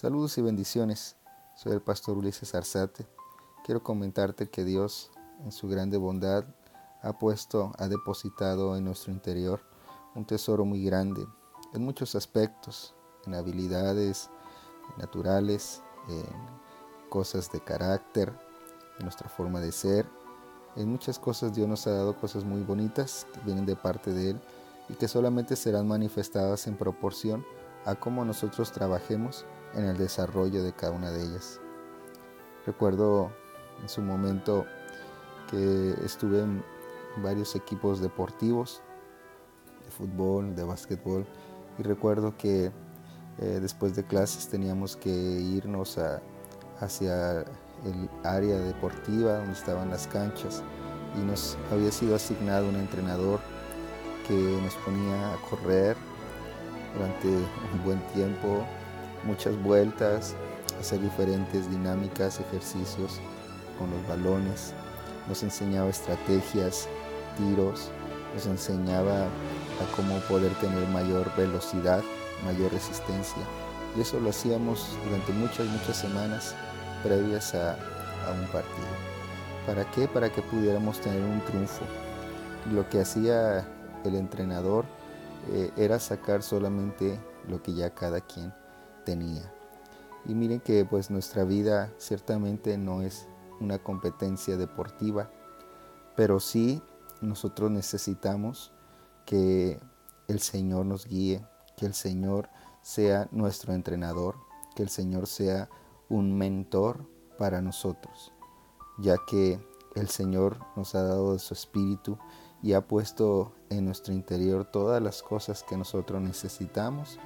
Saludos y bendiciones. Soy el pastor Ulises Arzate. Quiero comentarte que Dios, en su grande bondad, ha puesto, ha depositado en nuestro interior un tesoro muy grande en muchos aspectos, en habilidades naturales, en cosas de carácter, en nuestra forma de ser. En muchas cosas Dios nos ha dado cosas muy bonitas que vienen de parte de Él y que solamente serán manifestadas en proporción a cómo nosotros trabajemos en el desarrollo de cada una de ellas. Recuerdo en su momento que estuve en varios equipos deportivos, de fútbol, de básquetbol, y recuerdo que eh, después de clases teníamos que irnos hacia el área deportiva donde estaban las canchas y nos había sido asignado un entrenador que nos ponía a correr durante un buen tiempo, muchas vueltas, hacer diferentes dinámicas, ejercicios con los balones, nos enseñaba estrategias, tiros, nos enseñaba a cómo poder tener mayor velocidad, mayor resistencia. Y eso lo hacíamos durante muchas, muchas semanas previas a, un partido. ¿Para qué? Para que pudiéramos tener un triunfo. Lo que hacía el entrenador eh, era sacar solamente lo que ya cada quien tenía. Y miren que pues nuestra vida ciertamente no es una competencia deportiva, pero sí nosotros necesitamos que el Señor nos guíe, que el Señor sea nuestro entrenador, que el Señor sea un mentor para nosotros, ya que el Señor nos ha dado de su espíritu y ha puesto en nuestro interior todas las cosas que nosotros necesitamos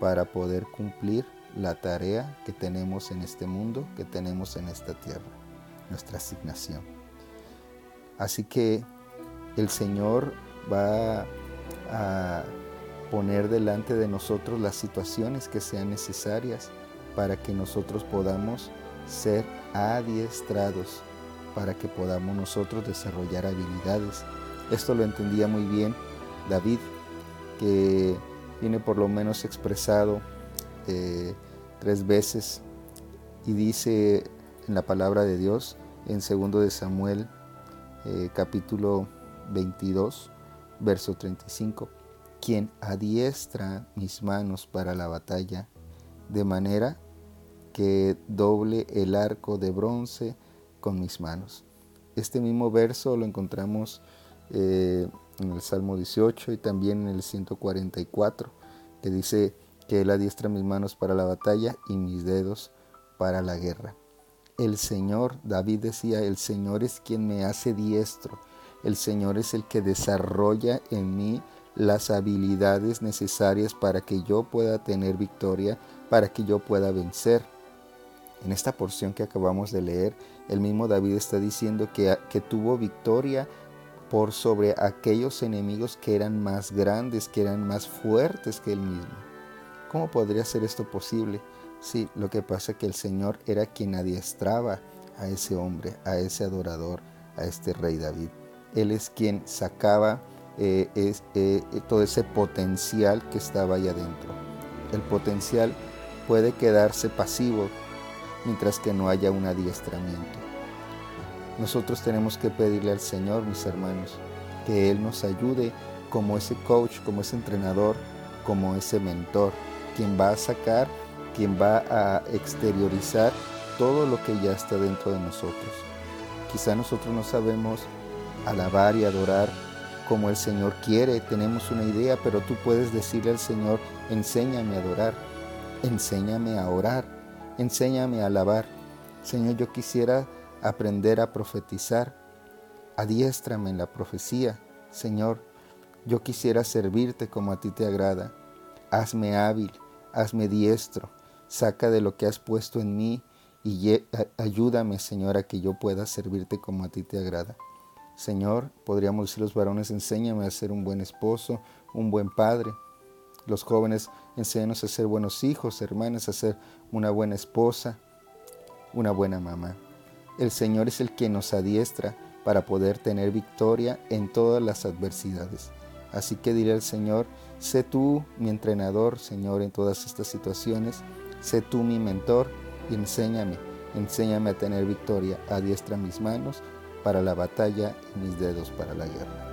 para poder cumplir la tarea que tenemos en este mundo, que tenemos en esta tierra, nuestra asignación. Así que el Señor va a poner delante de nosotros las situaciones que sean necesarias para que nosotros podamos ser adiestrados, para que podamos nosotros desarrollar habilidades. Esto lo entendía muy bien David, que viene por lo menos expresado eh, tres veces y dice en la palabra de Dios en 2 de Samuel eh, capítulo 22 verso 35 quien adiestra mis manos para la batalla de manera que doble el arco de bronce con mis manos este mismo verso lo encontramos eh, en el Salmo 18 y también en el 144 que dice que Él adiestra mis manos para la batalla y mis dedos para la guerra. El Señor, David decía, el Señor es quien me hace diestro, el Señor es el que desarrolla en mí las habilidades necesarias para que yo pueda tener victoria, para que yo pueda vencer. En esta porción que acabamos de leer, el mismo David está diciendo que, que tuvo victoria por sobre aquellos enemigos que eran más grandes, que eran más fuertes que él mismo. ¿Cómo podría ser esto posible? Sí, lo que pasa es que el Señor era quien adiestraba a ese hombre, a ese adorador, a este rey David. Él es quien sacaba eh, eh, todo ese potencial que estaba ahí adentro. El potencial puede quedarse pasivo mientras que no haya un adiestramiento. Nosotros tenemos que pedirle al Señor, mis hermanos, que Él nos ayude como ese coach, como ese entrenador, como ese mentor, quien va a sacar, quien va a exteriorizar todo lo que ya está dentro de nosotros. Quizá nosotros no sabemos alabar y adorar como el Señor quiere, tenemos una idea, pero tú puedes decirle al Señor, enséñame a adorar, enséñame a orar, enséñame a alabar. Señor, yo quisiera aprender a profetizar, adiéstrame en la profecía. Señor, yo quisiera servirte como a ti te agrada. Hazme hábil, hazme diestro, saca de lo que has puesto en mí y ayúdame, Señor, a que yo pueda servirte como a ti te agrada. Señor, podríamos decir los varones, enséñame a ser un buen esposo, un buen padre. Los jóvenes, enséñanos a ser buenos hijos, hermanas, a ser una buena esposa, una buena mamá. El Señor es el que nos adiestra para poder tener victoria en todas las adversidades. Así que diré al Señor, sé tú mi entrenador, Señor, en todas estas situaciones. Sé tú mi mentor enséñame, enséñame a tener victoria, adiestra mis manos para la batalla y mis dedos para la guerra.